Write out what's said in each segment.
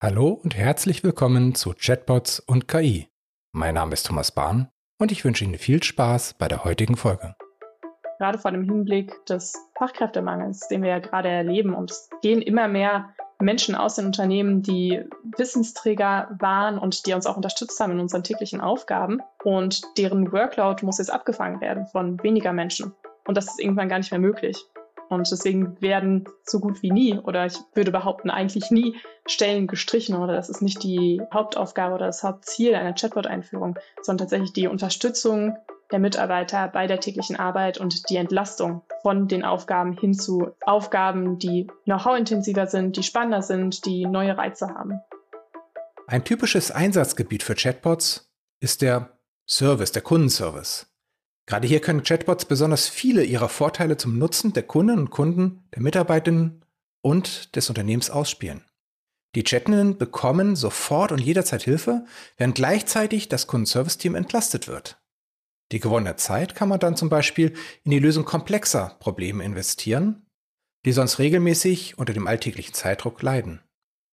Hallo und herzlich willkommen zu Chatbots und KI. Mein Name ist Thomas Bahn und ich wünsche Ihnen viel Spaß bei der heutigen Folge. Gerade vor dem Hinblick des Fachkräftemangels, den wir ja gerade erleben, und es gehen immer mehr Menschen aus den Unternehmen, die Wissensträger waren und die uns auch unterstützt haben in unseren täglichen Aufgaben. Und deren Workload muss jetzt abgefangen werden von weniger Menschen. Und das ist irgendwann gar nicht mehr möglich. Und deswegen werden so gut wie nie, oder ich würde behaupten, eigentlich nie Stellen gestrichen oder das ist nicht die Hauptaufgabe oder das Hauptziel einer Chatbot-Einführung, sondern tatsächlich die Unterstützung der Mitarbeiter bei der täglichen Arbeit und die Entlastung von den Aufgaben hin zu Aufgaben, die know-how-intensiver sind, die spannender sind, die neue Reize haben. Ein typisches Einsatzgebiet für Chatbots ist der Service, der Kundenservice. Gerade hier können Chatbots besonders viele ihrer Vorteile zum Nutzen der Kunden und Kunden, der Mitarbeiterinnen und des Unternehmens ausspielen. Die Chattenden bekommen sofort und jederzeit Hilfe, während gleichzeitig das Kundenservice-Team entlastet wird. Die gewonnene Zeit kann man dann zum Beispiel in die Lösung komplexer Probleme investieren, die sonst regelmäßig unter dem alltäglichen Zeitdruck leiden.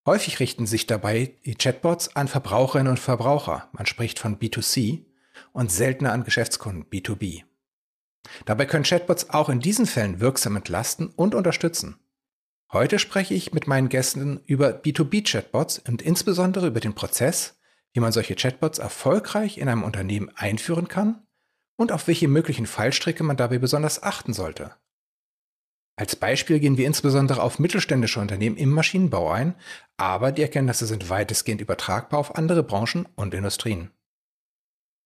Häufig richten sich dabei die Chatbots an Verbraucherinnen und Verbraucher, man spricht von B2C, und seltener an Geschäftskunden B2B. Dabei können Chatbots auch in diesen Fällen wirksam entlasten und unterstützen. Heute spreche ich mit meinen Gästen über B2B-Chatbots und insbesondere über den Prozess, wie man solche Chatbots erfolgreich in einem Unternehmen einführen kann und auf welche möglichen Fallstricke man dabei besonders achten sollte. Als Beispiel gehen wir insbesondere auf mittelständische Unternehmen im Maschinenbau ein, aber die Erkenntnisse sind weitestgehend übertragbar auf andere Branchen und Industrien.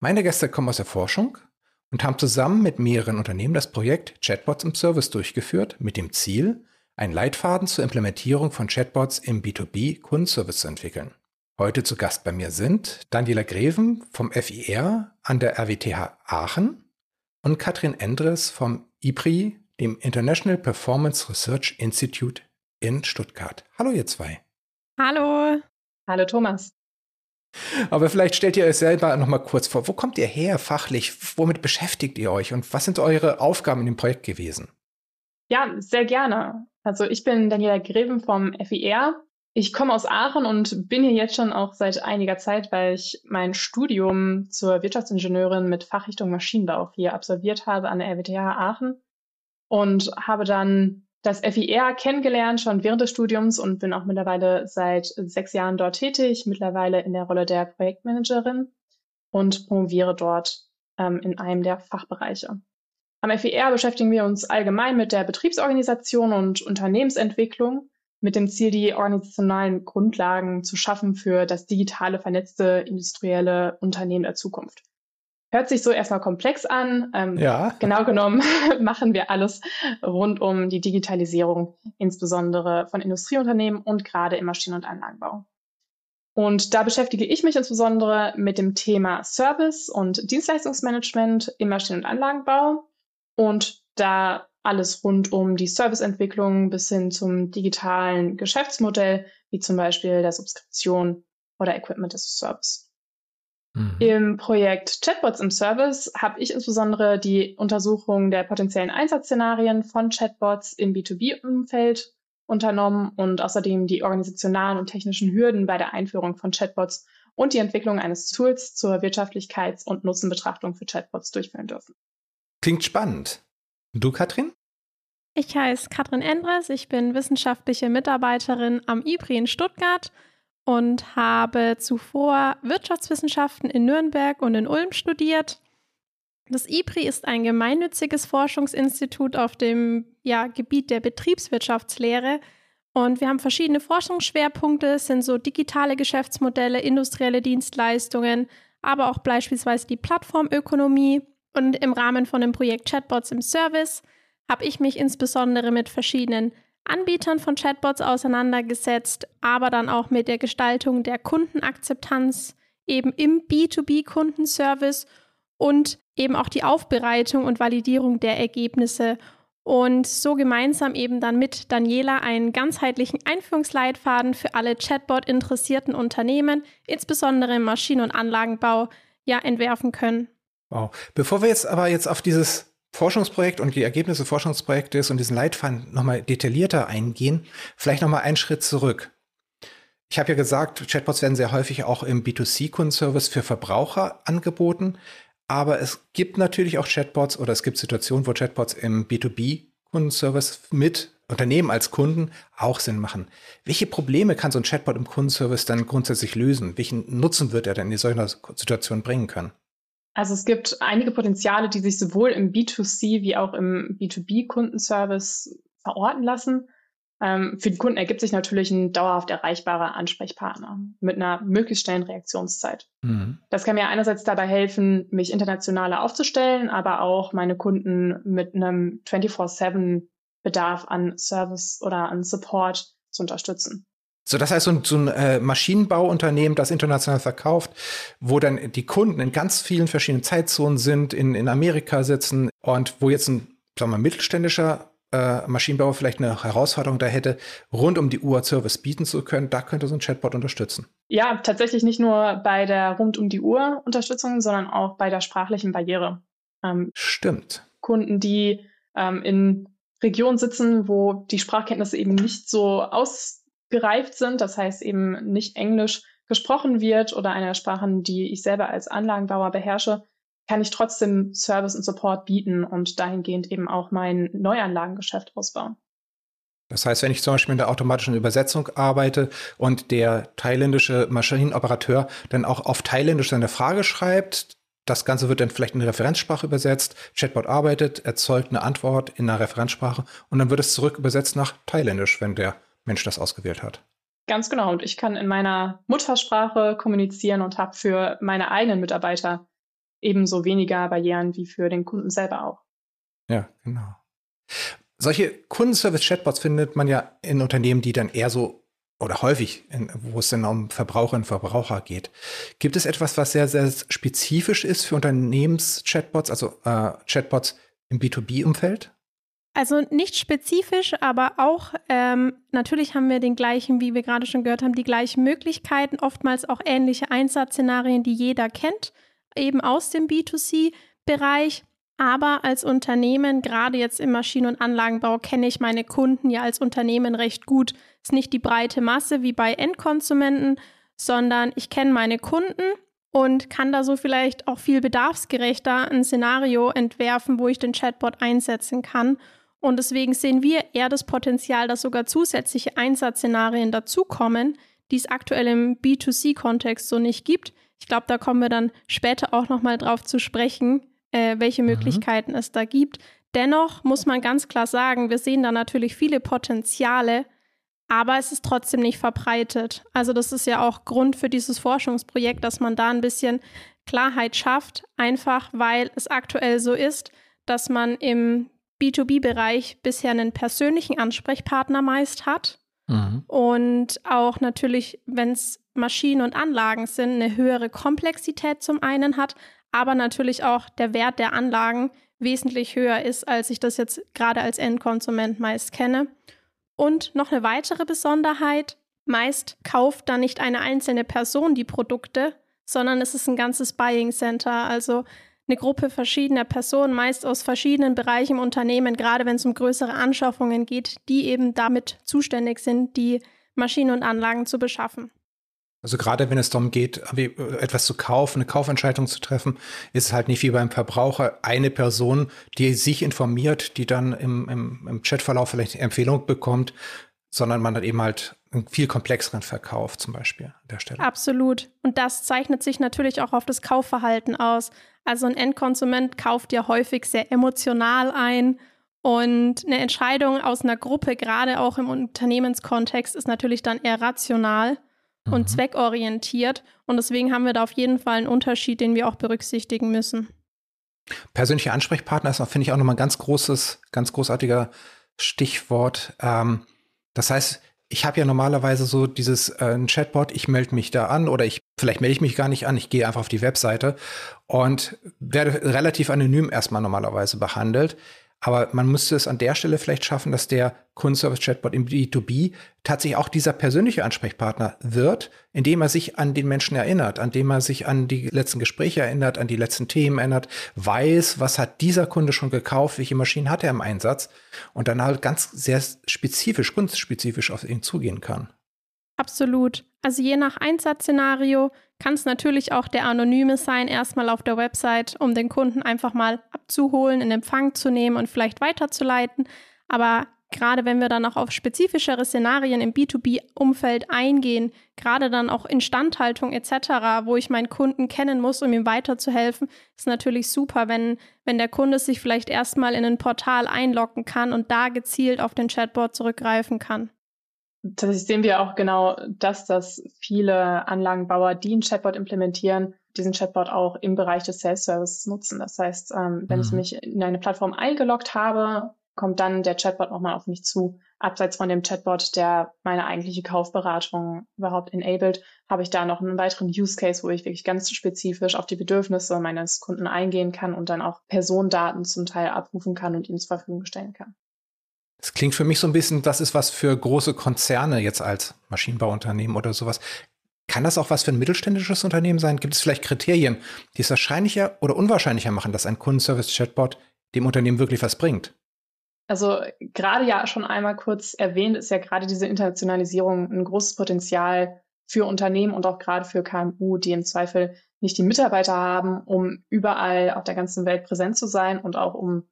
Meine Gäste kommen aus der Forschung und haben zusammen mit mehreren Unternehmen das Projekt Chatbots im Service durchgeführt, mit dem Ziel, einen Leitfaden zur Implementierung von Chatbots im B2B-Kundenservice zu entwickeln. Heute zu Gast bei mir sind Daniela Greven vom FIR an der RWTH Aachen und Katrin Endres vom IPRI, dem International Performance Research Institute in Stuttgart. Hallo ihr zwei. Hallo. Hallo Thomas. Aber vielleicht stellt ihr euch selber noch mal kurz vor, wo kommt ihr her fachlich? Womit beschäftigt ihr euch und was sind eure Aufgaben in dem Projekt gewesen? Ja, sehr gerne. Also ich bin Daniela Greven vom FIR. Ich komme aus Aachen und bin hier jetzt schon auch seit einiger Zeit, weil ich mein Studium zur Wirtschaftsingenieurin mit Fachrichtung Maschinenbau hier absolviert habe an der RWTH Aachen und habe dann das FIR kennengelernt, schon während des Studiums und bin auch mittlerweile seit sechs Jahren dort tätig, mittlerweile in der Rolle der Projektmanagerin und promoviere dort ähm, in einem der Fachbereiche. Am FIR beschäftigen wir uns allgemein mit der Betriebsorganisation und Unternehmensentwicklung mit dem Ziel, die organisationalen Grundlagen zu schaffen für das digitale, vernetzte, industrielle Unternehmen der Zukunft. Hört sich so erstmal komplex an. Ähm, ja. Genau genommen machen wir alles rund um die Digitalisierung, insbesondere von Industrieunternehmen und gerade im Maschinen- und Anlagenbau. Und da beschäftige ich mich insbesondere mit dem Thema Service und Dienstleistungsmanagement im Maschinen- und Anlagenbau und da alles rund um die Serviceentwicklung bis hin zum digitalen Geschäftsmodell, wie zum Beispiel der Subskription oder Equipment as a Service. Mhm. Im Projekt Chatbots im Service habe ich insbesondere die Untersuchung der potenziellen Einsatzszenarien von Chatbots im B2B-Umfeld unternommen und außerdem die organisationalen und technischen Hürden bei der Einführung von Chatbots und die Entwicklung eines Tools zur Wirtschaftlichkeits- und Nutzenbetrachtung für Chatbots durchführen dürfen. Klingt spannend. Und du, Katrin? Ich heiße Katrin Endres, ich bin wissenschaftliche Mitarbeiterin am IPRI in Stuttgart und habe zuvor Wirtschaftswissenschaften in Nürnberg und in Ulm studiert. Das IPRI ist ein gemeinnütziges Forschungsinstitut auf dem ja, Gebiet der Betriebswirtschaftslehre. Und wir haben verschiedene Forschungsschwerpunkte, sind so digitale Geschäftsmodelle, industrielle Dienstleistungen, aber auch beispielsweise die Plattformökonomie. Und im Rahmen von dem Projekt Chatbots im Service habe ich mich insbesondere mit verschiedenen Anbietern von Chatbots auseinandergesetzt, aber dann auch mit der Gestaltung der Kundenakzeptanz eben im B2B-Kundenservice und eben auch die Aufbereitung und Validierung der Ergebnisse und so gemeinsam eben dann mit Daniela einen ganzheitlichen Einführungsleitfaden für alle Chatbot-interessierten Unternehmen, insbesondere im Maschinen- und Anlagenbau, ja entwerfen können. Wow. Bevor wir jetzt aber jetzt auf dieses Forschungsprojekt und die Ergebnisse Forschungsprojektes und diesen Leitfaden nochmal detaillierter eingehen, vielleicht nochmal einen Schritt zurück. Ich habe ja gesagt, Chatbots werden sehr häufig auch im B2C-Kundenservice für Verbraucher angeboten. Aber es gibt natürlich auch Chatbots oder es gibt Situationen, wo Chatbots im B2B-Kundenservice mit Unternehmen als Kunden auch Sinn machen. Welche Probleme kann so ein Chatbot im Kundenservice dann grundsätzlich lösen? Welchen Nutzen wird er denn in solcher Situation bringen können? Also es gibt einige Potenziale, die sich sowohl im B2C wie auch im B2B-Kundenservice verorten lassen. Ähm, für die Kunden ergibt sich natürlich ein dauerhaft erreichbarer Ansprechpartner mit einer möglichst schnellen Reaktionszeit. Mhm. Das kann mir einerseits dabei helfen, mich internationaler aufzustellen, aber auch meine Kunden mit einem 24-7 Bedarf an Service oder an Support zu unterstützen. So, das heißt, so ein, so ein äh, Maschinenbauunternehmen, das international verkauft, wo dann die Kunden in ganz vielen verschiedenen Zeitzonen sind, in, in Amerika sitzen und wo jetzt ein, sagen wir, mittelständischer äh, Maschinenbauer vielleicht eine Herausforderung da hätte, rund um die Uhr Service bieten zu können, da könnte so ein Chatbot unterstützen. Ja, tatsächlich nicht nur bei der rund um die Uhr Unterstützung, sondern auch bei der sprachlichen Barriere. Ähm, Stimmt. Kunden, die ähm, in Regionen sitzen, wo die Sprachkenntnisse eben nicht so ausgereift sind, das heißt eben nicht Englisch gesprochen wird oder eine Sprache, die ich selber als Anlagenbauer beherrsche, kann ich trotzdem Service und Support bieten und dahingehend eben auch mein Neuanlagengeschäft ausbauen. Das heißt, wenn ich zum Beispiel in der automatischen Übersetzung arbeite und der thailändische Maschinenoperateur dann auch auf Thailändisch seine Frage schreibt, das Ganze wird dann vielleicht in eine Referenzsprache übersetzt, Chatbot arbeitet, erzeugt eine Antwort in einer Referenzsprache und dann wird es zurück übersetzt nach Thailändisch, wenn der Mensch das ausgewählt hat. Ganz genau. Und ich kann in meiner Muttersprache kommunizieren und habe für meine eigenen Mitarbeiter ebenso weniger Barrieren wie für den Kunden selber auch. Ja, genau. Solche Kundenservice-Chatbots findet man ja in Unternehmen, die dann eher so oder häufig, in, wo es dann um Verbraucherinnen und Verbraucher geht. Gibt es etwas, was sehr, sehr spezifisch ist für Unternehmens-Chatbots, also äh, Chatbots im B2B-Umfeld? Also nicht spezifisch, aber auch ähm, natürlich haben wir den gleichen, wie wir gerade schon gehört haben, die gleichen Möglichkeiten, oftmals auch ähnliche Einsatzszenarien, die jeder kennt eben aus dem B2C-Bereich. Aber als Unternehmen, gerade jetzt im Maschinen- und Anlagenbau, kenne ich meine Kunden ja als Unternehmen recht gut. Ist nicht die breite Masse wie bei Endkonsumenten, sondern ich kenne meine Kunden und kann da so vielleicht auch viel bedarfsgerechter ein Szenario entwerfen, wo ich den Chatbot einsetzen kann. Und deswegen sehen wir eher das Potenzial, dass sogar zusätzliche Einsatzszenarien dazukommen, die es aktuell im B2C-Kontext so nicht gibt. Ich glaube, da kommen wir dann später auch noch mal drauf zu sprechen, äh, welche mhm. Möglichkeiten es da gibt. Dennoch muss man ganz klar sagen, wir sehen da natürlich viele Potenziale, aber es ist trotzdem nicht verbreitet. Also das ist ja auch Grund für dieses Forschungsprojekt, dass man da ein bisschen Klarheit schafft, einfach weil es aktuell so ist, dass man im B2B-Bereich bisher einen persönlichen Ansprechpartner meist hat. Mhm. Und auch natürlich, wenn es Maschinen und Anlagen sind, eine höhere Komplexität zum einen hat, aber natürlich auch der Wert der Anlagen wesentlich höher ist, als ich das jetzt gerade als Endkonsument meist kenne. Und noch eine weitere Besonderheit, meist kauft da nicht eine einzelne Person die Produkte, sondern es ist ein ganzes Buying Center, also eine Gruppe verschiedener Personen, meist aus verschiedenen Bereichen im Unternehmen, gerade wenn es um größere Anschaffungen geht, die eben damit zuständig sind, die Maschinen und Anlagen zu beschaffen. Also gerade wenn es darum geht, etwas zu kaufen, eine Kaufentscheidung zu treffen, ist es halt nicht wie beim Verbraucher eine Person, die sich informiert, die dann im, im, im Chatverlauf vielleicht Empfehlung bekommt, sondern man hat eben halt viel komplexeren Verkauf zum Beispiel an der Stelle. Absolut. Und das zeichnet sich natürlich auch auf das Kaufverhalten aus. Also ein Endkonsument kauft ja häufig sehr emotional ein und eine Entscheidung aus einer Gruppe, gerade auch im Unternehmenskontext, ist natürlich dann eher rational und mhm. zweckorientiert. Und deswegen haben wir da auf jeden Fall einen Unterschied, den wir auch berücksichtigen müssen. Persönlicher Ansprechpartner ist, finde ich, auch nochmal ein ganz großes, ganz großartiger Stichwort. Ähm, das heißt, ich habe ja normalerweise so dieses äh, Chatbot, ich melde mich da an oder ich vielleicht melde ich mich gar nicht an, ich gehe einfach auf die Webseite und werde relativ anonym erstmal normalerweise behandelt. Aber man müsste es an der Stelle vielleicht schaffen, dass der Kundenservice-Chatbot im B2B tatsächlich auch dieser persönliche Ansprechpartner wird, indem er sich an den Menschen erinnert, an dem er sich an die letzten Gespräche erinnert, an die letzten Themen erinnert, weiß, was hat dieser Kunde schon gekauft, welche Maschinen hat er im Einsatz und dann halt ganz sehr spezifisch, kunstspezifisch auf ihn zugehen kann. Absolut. Also je nach Einsatzszenario kann es natürlich auch der Anonyme sein, erstmal auf der Website, um den Kunden einfach mal abzuholen, in Empfang zu nehmen und vielleicht weiterzuleiten. Aber gerade wenn wir dann auch auf spezifischere Szenarien im B2B-Umfeld eingehen, gerade dann auch Instandhaltung etc., wo ich meinen Kunden kennen muss, um ihm weiterzuhelfen, ist natürlich super, wenn, wenn der Kunde sich vielleicht erstmal in ein Portal einloggen kann und da gezielt auf den Chatbot zurückgreifen kann. Tatsächlich sehen wir auch genau das, dass viele Anlagenbauer, die einen Chatbot implementieren, diesen Chatbot auch im Bereich des Self-Service nutzen. Das heißt, ähm, wenn mhm. ich mich in eine Plattform eingeloggt habe, kommt dann der Chatbot nochmal auf mich zu. Abseits von dem Chatbot, der meine eigentliche Kaufberatung überhaupt enabled, habe ich da noch einen weiteren Use Case, wo ich wirklich ganz spezifisch auf die Bedürfnisse meines Kunden eingehen kann und dann auch Personendaten zum Teil abrufen kann und ihnen zur Verfügung stellen kann. Es klingt für mich so ein bisschen, das ist was für große Konzerne jetzt als Maschinenbauunternehmen oder sowas. Kann das auch was für ein mittelständisches Unternehmen sein? Gibt es vielleicht Kriterien, die es wahrscheinlicher oder unwahrscheinlicher machen, dass ein Kundenservice-Chatbot dem Unternehmen wirklich was bringt? Also gerade ja schon einmal kurz erwähnt, ist ja gerade diese Internationalisierung ein großes Potenzial für Unternehmen und auch gerade für KMU, die im Zweifel nicht die Mitarbeiter haben, um überall auf der ganzen Welt präsent zu sein und auch um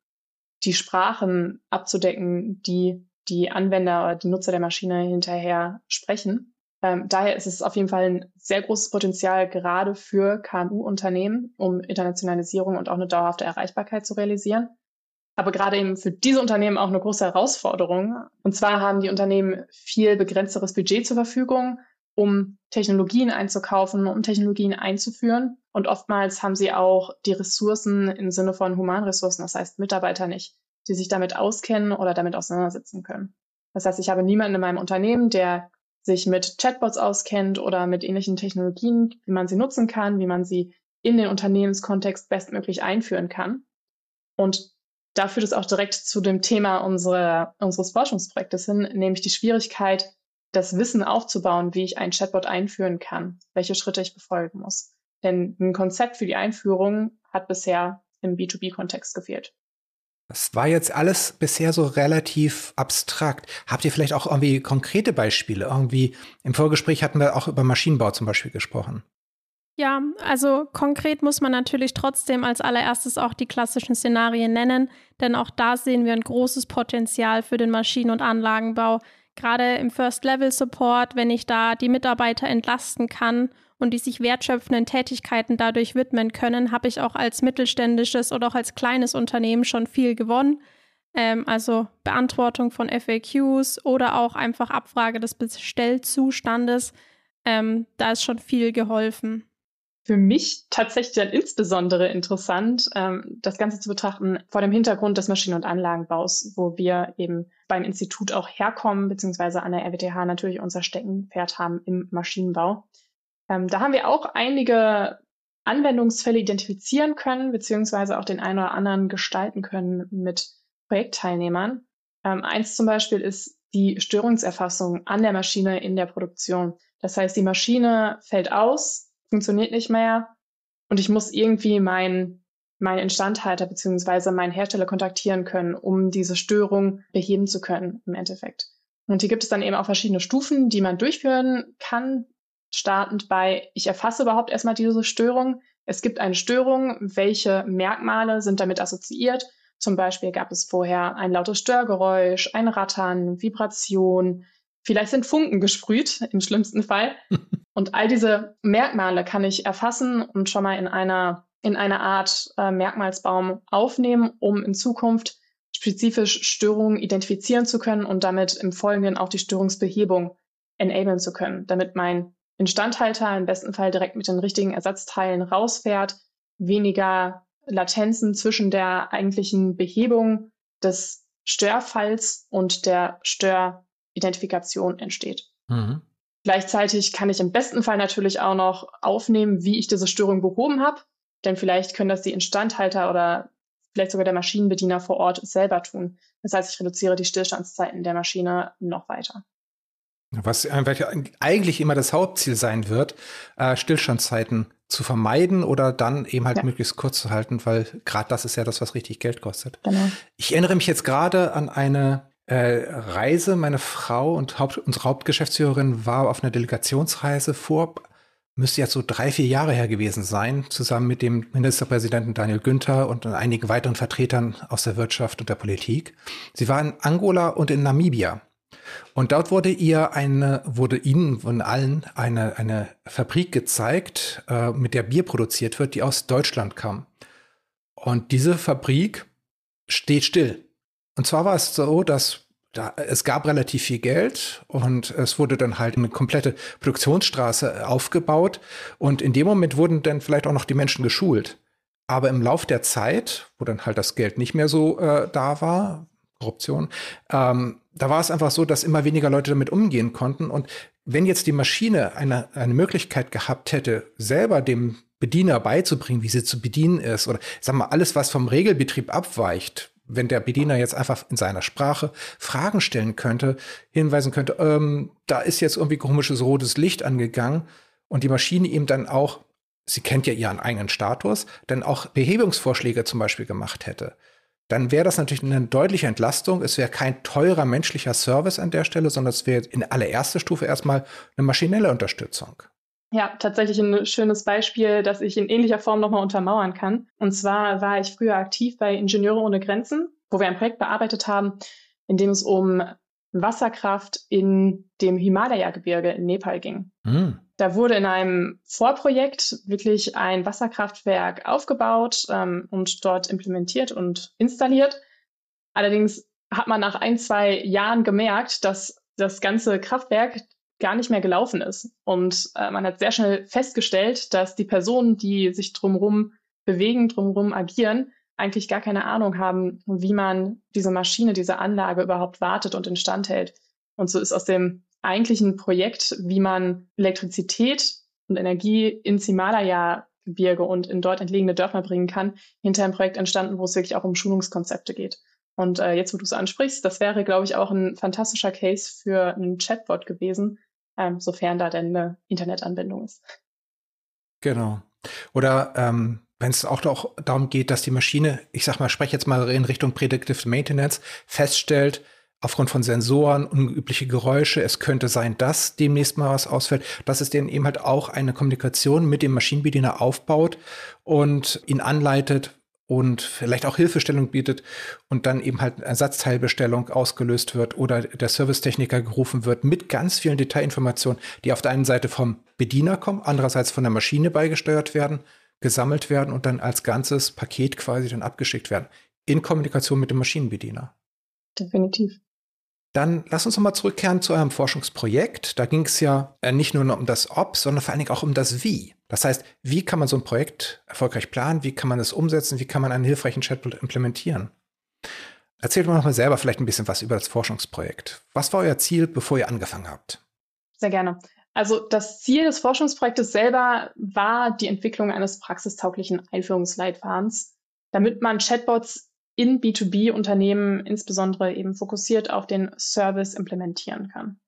die Sprachen abzudecken, die die Anwender oder die Nutzer der Maschine hinterher sprechen. Ähm, daher ist es auf jeden Fall ein sehr großes Potenzial gerade für KMU-Unternehmen, um Internationalisierung und auch eine dauerhafte Erreichbarkeit zu realisieren. Aber gerade eben für diese Unternehmen auch eine große Herausforderung. Und zwar haben die Unternehmen viel begrenzteres Budget zur Verfügung, um Technologien einzukaufen, um Technologien einzuführen. Und oftmals haben sie auch die Ressourcen im Sinne von Humanressourcen, das heißt Mitarbeiter nicht, die sich damit auskennen oder damit auseinandersetzen können. Das heißt, ich habe niemanden in meinem Unternehmen, der sich mit Chatbots auskennt oder mit ähnlichen Technologien, wie man sie nutzen kann, wie man sie in den Unternehmenskontext bestmöglich einführen kann. Und da führt es auch direkt zu dem Thema unserer, unseres Forschungsprojektes hin, nämlich die Schwierigkeit, das Wissen aufzubauen, wie ich ein Chatbot einführen kann, welche Schritte ich befolgen muss. Denn ein Konzept für die Einführung hat bisher im B2B-Kontext gefehlt. Das war jetzt alles bisher so relativ abstrakt. Habt ihr vielleicht auch irgendwie konkrete Beispiele? Irgendwie im Vorgespräch hatten wir auch über Maschinenbau zum Beispiel gesprochen. Ja, also konkret muss man natürlich trotzdem als allererstes auch die klassischen Szenarien nennen, denn auch da sehen wir ein großes Potenzial für den Maschinen- und Anlagenbau. Gerade im First-Level-Support, wenn ich da die Mitarbeiter entlasten kann und die sich wertschöpfenden Tätigkeiten dadurch widmen können, habe ich auch als mittelständisches oder auch als kleines Unternehmen schon viel gewonnen. Ähm, also Beantwortung von FAQs oder auch einfach Abfrage des Bestellzustandes. Ähm, da ist schon viel geholfen. Für mich tatsächlich dann insbesondere interessant, ähm, das Ganze zu betrachten vor dem Hintergrund des Maschinen- und Anlagenbaus, wo wir eben beim Institut auch herkommen, beziehungsweise an der RWTH natürlich unser Steckenpferd haben im Maschinenbau. Ähm, da haben wir auch einige Anwendungsfälle identifizieren können, beziehungsweise auch den einen oder anderen gestalten können mit Projektteilnehmern. Ähm, eins zum Beispiel ist die Störungserfassung an der Maschine in der Produktion. Das heißt, die Maschine fällt aus, funktioniert nicht mehr und ich muss irgendwie meinen mein Instandhalter beziehungsweise meinen Hersteller kontaktieren können, um diese Störung beheben zu können im Endeffekt. Und hier gibt es dann eben auch verschiedene Stufen, die man durchführen kann, startend bei, ich erfasse überhaupt erstmal diese Störung. Es gibt eine Störung, welche Merkmale sind damit assoziiert? Zum Beispiel gab es vorher ein lautes Störgeräusch, ein Rattern, Vibration, vielleicht sind Funken gesprüht, im schlimmsten Fall. und all diese Merkmale kann ich erfassen und schon mal in einer, in einer Art äh, Merkmalsbaum aufnehmen, um in Zukunft spezifisch Störungen identifizieren zu können und damit im Folgenden auch die Störungsbehebung enablen zu können, damit mein Instandhalter im besten Fall direkt mit den richtigen Ersatzteilen rausfährt, weniger Latenzen zwischen der eigentlichen Behebung des Störfalls und der Störidentifikation entsteht. Mhm. Gleichzeitig kann ich im besten Fall natürlich auch noch aufnehmen, wie ich diese Störung behoben habe, denn vielleicht können das die Instandhalter oder vielleicht sogar der Maschinenbediener vor Ort selber tun. Das heißt, ich reduziere die Stillstandszeiten der Maschine noch weiter. Was eigentlich immer das Hauptziel sein wird, äh, Stillstandszeiten zu vermeiden oder dann eben halt ja. möglichst kurz zu halten, weil gerade das ist ja das, was richtig Geld kostet. Genau. Ich erinnere mich jetzt gerade an eine äh, Reise. Meine Frau und Haupt, unsere Hauptgeschäftsführerin war auf einer Delegationsreise vor, müsste jetzt so drei, vier Jahre her gewesen sein, zusammen mit dem Ministerpräsidenten Daniel Günther und einigen weiteren Vertretern aus der Wirtschaft und der Politik. Sie war in Angola und in Namibia. Und dort wurde ihr eine, wurde ihnen von allen eine, eine Fabrik gezeigt, äh, mit der Bier produziert wird, die aus Deutschland kam. Und diese Fabrik steht still. Und zwar war es so, dass da, es gab relativ viel Geld und es wurde dann halt eine komplette Produktionsstraße aufgebaut. Und in dem Moment wurden dann vielleicht auch noch die Menschen geschult. Aber im Lauf der Zeit, wo dann halt das Geld nicht mehr so äh, da war, Korruption, ähm, da war es einfach so, dass immer weniger Leute damit umgehen konnten. Und wenn jetzt die Maschine eine, eine Möglichkeit gehabt hätte, selber dem Bediener beizubringen, wie sie zu bedienen ist, oder sag mal, alles, was vom Regelbetrieb abweicht, wenn der Bediener jetzt einfach in seiner Sprache Fragen stellen könnte, hinweisen könnte, ähm, da ist jetzt irgendwie komisches rotes Licht angegangen und die Maschine ihm dann auch, sie kennt ja ihren eigenen Status, dann auch Behebungsvorschläge zum Beispiel gemacht hätte dann wäre das natürlich eine deutliche Entlastung. Es wäre kein teurer menschlicher Service an der Stelle, sondern es wäre in allererster Stufe erstmal eine maschinelle Unterstützung. Ja, tatsächlich ein schönes Beispiel, das ich in ähnlicher Form nochmal untermauern kann. Und zwar war ich früher aktiv bei Ingenieure ohne Grenzen, wo wir ein Projekt bearbeitet haben, in dem es um Wasserkraft in dem Himalaya-Gebirge in Nepal ging. Mhm. Da wurde in einem Vorprojekt wirklich ein Wasserkraftwerk aufgebaut ähm, und dort implementiert und installiert. Allerdings hat man nach ein, zwei Jahren gemerkt, dass das ganze Kraftwerk gar nicht mehr gelaufen ist. Und äh, man hat sehr schnell festgestellt, dass die Personen, die sich drumherum bewegen, drumherum agieren, eigentlich gar keine Ahnung haben, wie man diese Maschine, diese Anlage überhaupt wartet und instand hält. Und so ist aus dem eigentlichen Projekt, wie man Elektrizität und Energie ins Himalaya-Gebirge und in dort entlegene Dörfer bringen kann, hinter einem Projekt entstanden, wo es wirklich auch um Schulungskonzepte geht. Und äh, jetzt, wo du es ansprichst, das wäre, glaube ich, auch ein fantastischer Case für einen Chatbot gewesen, ähm, sofern da denn eine Internetanbindung ist. Genau. Oder ähm, wenn es auch doch darum geht, dass die Maschine, ich sag mal, spreche jetzt mal in Richtung Predictive Maintenance, feststellt, aufgrund von Sensoren, unübliche Geräusche, es könnte sein, dass demnächst mal was ausfällt, dass es denen eben halt auch eine Kommunikation mit dem Maschinenbediener aufbaut und ihn anleitet und vielleicht auch Hilfestellung bietet und dann eben halt Ersatzteilbestellung ausgelöst wird oder der Servicetechniker gerufen wird mit ganz vielen Detailinformationen, die auf der einen Seite vom Bediener kommen, andererseits von der Maschine beigesteuert werden gesammelt werden und dann als ganzes Paket quasi dann abgeschickt werden. In Kommunikation mit dem Maschinenbediener. Definitiv. Dann lass uns nochmal zurückkehren zu eurem Forschungsprojekt. Da ging es ja äh, nicht nur um das Ob, sondern vor allen Dingen auch um das Wie. Das heißt, wie kann man so ein Projekt erfolgreich planen? Wie kann man es umsetzen? Wie kann man einen hilfreichen Chatbot implementieren? Erzählt mal noch mal selber vielleicht ein bisschen was über das Forschungsprojekt. Was war euer Ziel, bevor ihr angefangen habt? Sehr gerne. Also das Ziel des Forschungsprojektes selber war die Entwicklung eines praxistauglichen Einführungsleitfadens, damit man Chatbots in B2B-Unternehmen insbesondere eben fokussiert auf den Service implementieren kann.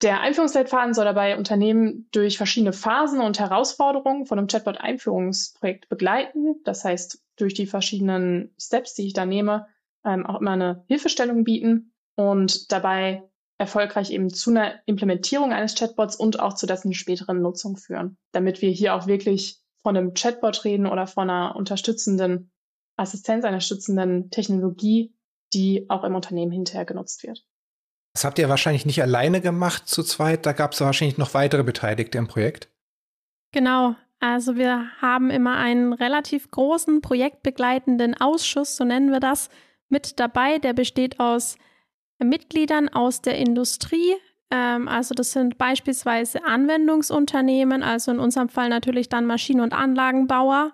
Der Einführungsleitfaden soll dabei Unternehmen durch verschiedene Phasen und Herausforderungen von einem Chatbot-Einführungsprojekt begleiten. Das heißt, durch die verschiedenen Steps, die ich da nehme, ähm, auch immer eine Hilfestellung bieten und dabei erfolgreich eben zu einer Implementierung eines Chatbots und auch zu dessen späteren Nutzung führen, damit wir hier auch wirklich von einem Chatbot reden oder von einer unterstützenden Assistenz, einer stützenden Technologie, die auch im Unternehmen hinterher genutzt wird. Das habt ihr wahrscheinlich nicht alleine gemacht zu zweit, da gab es wahrscheinlich noch weitere Beteiligte im Projekt. Genau, also wir haben immer einen relativ großen projektbegleitenden Ausschuss, so nennen wir das, mit dabei. Der besteht aus Mitgliedern aus der Industrie. Ähm, also das sind beispielsweise Anwendungsunternehmen, also in unserem Fall natürlich dann Maschinen- und Anlagenbauer,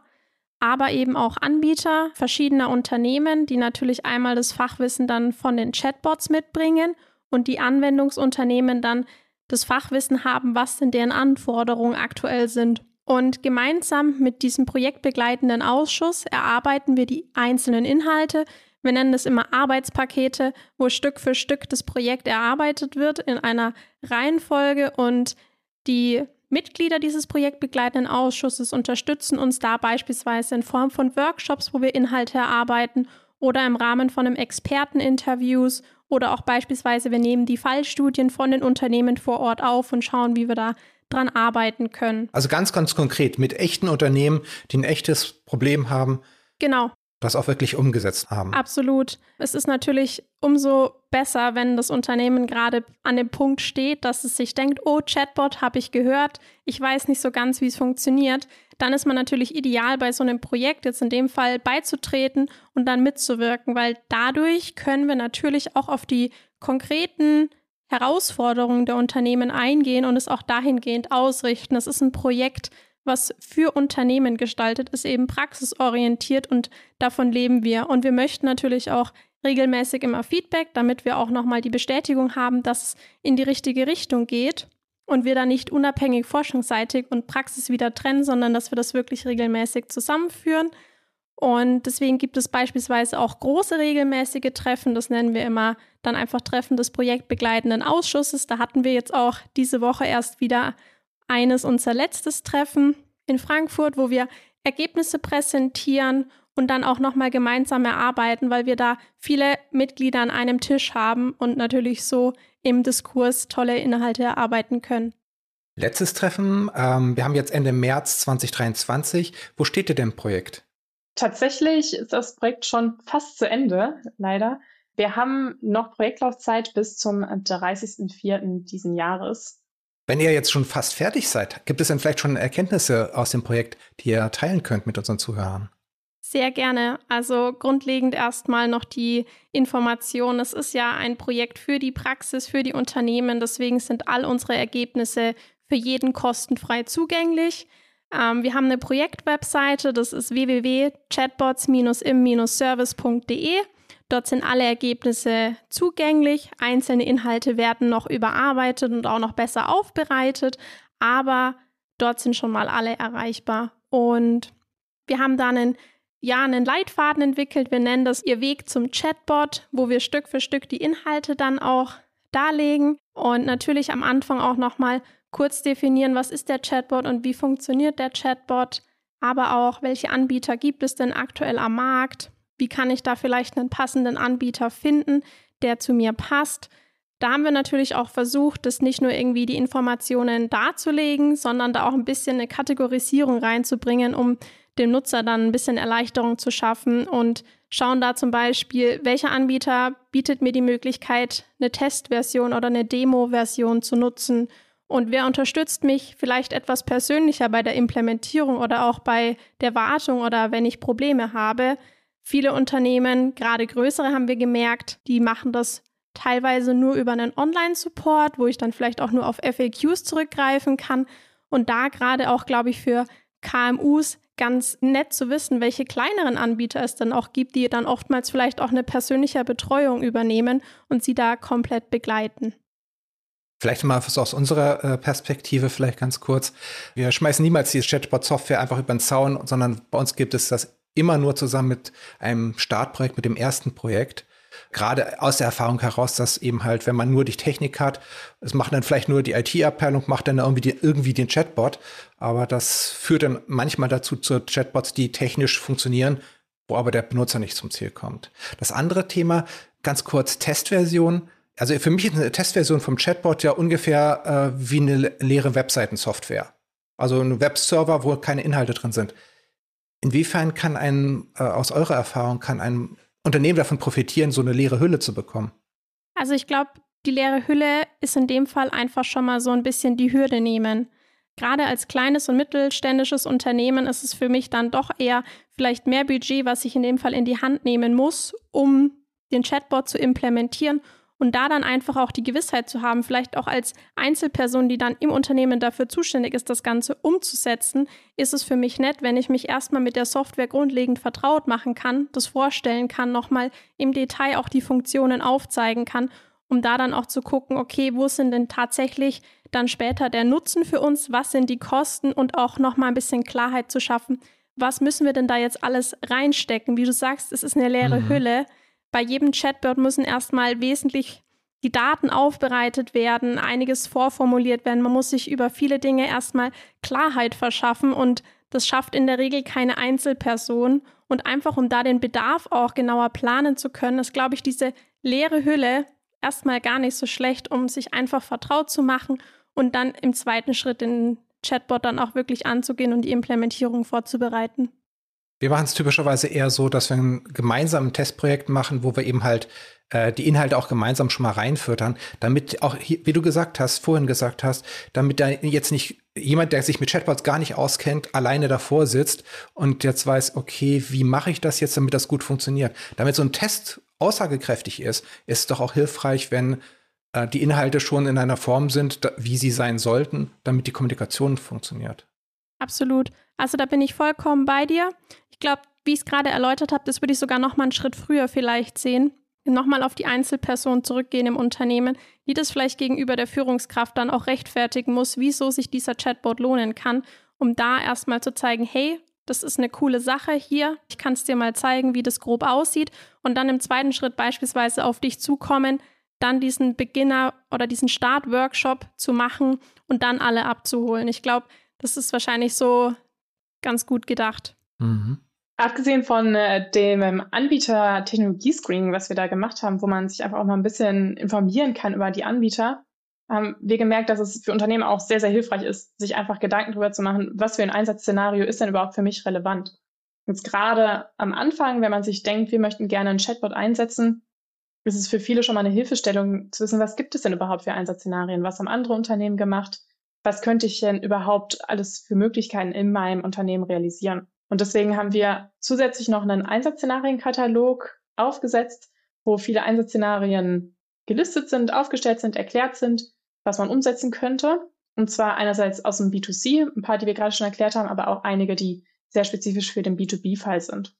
aber eben auch Anbieter verschiedener Unternehmen, die natürlich einmal das Fachwissen dann von den Chatbots mitbringen und die Anwendungsunternehmen dann das Fachwissen haben, was denn deren Anforderungen aktuell sind. Und gemeinsam mit diesem projektbegleitenden Ausschuss erarbeiten wir die einzelnen Inhalte, wir nennen das immer Arbeitspakete, wo Stück für Stück das Projekt erarbeitet wird in einer Reihenfolge und die Mitglieder dieses projektbegleitenden Ausschusses unterstützen uns da beispielsweise in Form von Workshops, wo wir Inhalte erarbeiten oder im Rahmen von einem Experteninterviews Oder auch beispielsweise, wir nehmen die Fallstudien von den Unternehmen vor Ort auf und schauen, wie wir da dran arbeiten können. Also ganz, ganz konkret mit echten Unternehmen, die ein echtes Problem haben. Genau das auch wirklich umgesetzt haben. Absolut. Es ist natürlich umso besser, wenn das Unternehmen gerade an dem Punkt steht, dass es sich denkt, oh, Chatbot habe ich gehört, ich weiß nicht so ganz, wie es funktioniert. Dann ist man natürlich ideal, bei so einem Projekt jetzt in dem Fall beizutreten und dann mitzuwirken, weil dadurch können wir natürlich auch auf die konkreten Herausforderungen der Unternehmen eingehen und es auch dahingehend ausrichten. Das ist ein Projekt, was für Unternehmen gestaltet ist, eben praxisorientiert und davon leben wir. Und wir möchten natürlich auch regelmäßig immer Feedback, damit wir auch nochmal die Bestätigung haben, dass es in die richtige Richtung geht und wir da nicht unabhängig forschungsseitig und Praxis wieder trennen, sondern dass wir das wirklich regelmäßig zusammenführen. Und deswegen gibt es beispielsweise auch große regelmäßige Treffen. Das nennen wir immer dann einfach Treffen des projektbegleitenden Ausschusses. Da hatten wir jetzt auch diese Woche erst wieder eines unser letztes Treffen in Frankfurt, wo wir Ergebnisse präsentieren und dann auch nochmal gemeinsam erarbeiten, weil wir da viele Mitglieder an einem Tisch haben und natürlich so im Diskurs tolle Inhalte erarbeiten können. Letztes Treffen, ähm, wir haben jetzt Ende März 2023. Wo steht ihr denn im Projekt? Tatsächlich ist das Projekt schon fast zu Ende, leider. Wir haben noch Projektlaufzeit bis zum 30.04. diesen Jahres. Wenn ihr jetzt schon fast fertig seid, gibt es denn vielleicht schon Erkenntnisse aus dem Projekt, die ihr teilen könnt mit unseren Zuhörern? Sehr gerne. Also grundlegend erstmal noch die Information. Es ist ja ein Projekt für die Praxis, für die Unternehmen. Deswegen sind all unsere Ergebnisse für jeden kostenfrei zugänglich. Ähm, wir haben eine Projektwebseite, das ist www.chatbots-im-service.de. Dort sind alle Ergebnisse zugänglich. Einzelne Inhalte werden noch überarbeitet und auch noch besser aufbereitet, aber dort sind schon mal alle erreichbar. Und wir haben da einen, ja, einen Leitfaden entwickelt. Wir nennen das Ihr Weg zum Chatbot, wo wir Stück für Stück die Inhalte dann auch darlegen und natürlich am Anfang auch nochmal kurz definieren, was ist der Chatbot und wie funktioniert der Chatbot, aber auch, welche Anbieter gibt es denn aktuell am Markt, wie kann ich da vielleicht einen passenden Anbieter finden, der zu mir passt. Da haben wir natürlich auch versucht, das nicht nur irgendwie die Informationen darzulegen, sondern da auch ein bisschen eine Kategorisierung reinzubringen, um dem Nutzer dann ein bisschen Erleichterung zu schaffen und schauen da zum Beispiel, welcher Anbieter bietet mir die Möglichkeit, eine Testversion oder eine Demo-Version zu nutzen und wer unterstützt mich vielleicht etwas persönlicher bei der Implementierung oder auch bei der Wartung oder wenn ich Probleme habe. Viele Unternehmen, gerade größere, haben wir gemerkt, die machen das teilweise nur über einen Online-Support, wo ich dann vielleicht auch nur auf FAQs zurückgreifen kann. Und da gerade auch, glaube ich, für KMUs ganz nett zu wissen, welche kleineren Anbieter es dann auch gibt, die dann oftmals vielleicht auch eine persönliche Betreuung übernehmen und sie da komplett begleiten. Vielleicht mal aus unserer äh, Perspektive vielleicht ganz kurz. Wir schmeißen niemals die Chatbot-Software einfach über den Zaun, sondern bei uns gibt es das immer nur zusammen mit einem Startprojekt, mit dem ersten Projekt. Gerade aus der Erfahrung heraus, dass eben halt, wenn man nur die Technik hat, es macht dann vielleicht nur die IT-Abteilung, macht dann irgendwie, die, irgendwie den Chatbot. Aber das führt dann manchmal dazu zu Chatbots, die technisch funktionieren, wo aber der Benutzer nicht zum Ziel kommt. Das andere Thema, ganz kurz, Testversion. Also für mich ist eine Testversion vom Chatbot ja ungefähr äh, wie eine leere Webseitensoftware. Also ein Webserver, wo keine Inhalte drin sind. Inwiefern kann ein, äh, aus eurer Erfahrung, kann ein Unternehmen davon profitieren, so eine leere Hülle zu bekommen? Also ich glaube, die leere Hülle ist in dem Fall einfach schon mal so ein bisschen die Hürde nehmen. Gerade als kleines und mittelständisches Unternehmen ist es für mich dann doch eher vielleicht mehr Budget, was ich in dem Fall in die Hand nehmen muss, um den Chatbot zu implementieren und da dann einfach auch die Gewissheit zu haben, vielleicht auch als Einzelperson, die dann im Unternehmen dafür zuständig ist, das Ganze umzusetzen, ist es für mich nett, wenn ich mich erstmal mit der Software grundlegend vertraut machen kann, das vorstellen kann, nochmal im Detail auch die Funktionen aufzeigen kann, um da dann auch zu gucken, okay, wo sind denn tatsächlich dann später der Nutzen für uns, was sind die Kosten und auch nochmal ein bisschen Klarheit zu schaffen, was müssen wir denn da jetzt alles reinstecken? Wie du sagst, es ist eine leere mhm. Hülle bei jedem Chatbot müssen erstmal wesentlich die Daten aufbereitet werden, einiges vorformuliert werden. Man muss sich über viele Dinge erstmal Klarheit verschaffen und das schafft in der Regel keine Einzelperson. Und einfach um da den Bedarf auch genauer planen zu können, ist, glaube ich, diese leere Hülle erstmal gar nicht so schlecht, um sich einfach vertraut zu machen und dann im zweiten Schritt den Chatbot dann auch wirklich anzugehen und die Implementierung vorzubereiten. Wir machen es typischerweise eher so, dass wir ein gemeinsames Testprojekt machen, wo wir eben halt äh, die Inhalte auch gemeinsam schon mal reinfüttern, damit auch, wie du gesagt hast, vorhin gesagt hast, damit da jetzt nicht jemand, der sich mit Chatbots gar nicht auskennt, alleine davor sitzt und jetzt weiß, okay, wie mache ich das jetzt, damit das gut funktioniert? Damit so ein Test aussagekräftig ist, ist es doch auch hilfreich, wenn äh, die Inhalte schon in einer Form sind, da, wie sie sein sollten, damit die Kommunikation funktioniert. Absolut. Also da bin ich vollkommen bei dir. Ich glaube, wie ich es gerade erläutert habe, das würde ich sogar noch mal einen Schritt früher vielleicht sehen. Nochmal auf die Einzelperson zurückgehen im Unternehmen, die das vielleicht gegenüber der Führungskraft dann auch rechtfertigen muss, wieso sich dieser Chatbot lohnen kann, um da erstmal zu zeigen, hey, das ist eine coole Sache hier, ich kann es dir mal zeigen, wie das grob aussieht und dann im zweiten Schritt beispielsweise auf dich zukommen, dann diesen Beginner oder diesen Start-Workshop zu machen und dann alle abzuholen. Ich glaube, das ist wahrscheinlich so ganz gut gedacht. Mhm. Abgesehen von äh, dem ähm, Anbieter Technologiescreening, was wir da gemacht haben, wo man sich einfach auch mal ein bisschen informieren kann über die Anbieter, haben wir gemerkt, dass es für Unternehmen auch sehr, sehr hilfreich ist, sich einfach Gedanken darüber zu machen, was für ein Einsatzszenario ist denn überhaupt für mich relevant. Jetzt gerade am Anfang, wenn man sich denkt, wir möchten gerne einen Chatbot einsetzen, ist es für viele schon mal eine Hilfestellung zu wissen, was gibt es denn überhaupt für Einsatzszenarien, was haben andere Unternehmen gemacht, was könnte ich denn überhaupt alles für Möglichkeiten in meinem Unternehmen realisieren. Und deswegen haben wir zusätzlich noch einen Einsatzszenarienkatalog aufgesetzt, wo viele Einsatzszenarien gelistet sind, aufgestellt sind, erklärt sind, was man umsetzen könnte. Und zwar einerseits aus dem B2C, ein paar, die wir gerade schon erklärt haben, aber auch einige, die sehr spezifisch für den B2B-Fall sind.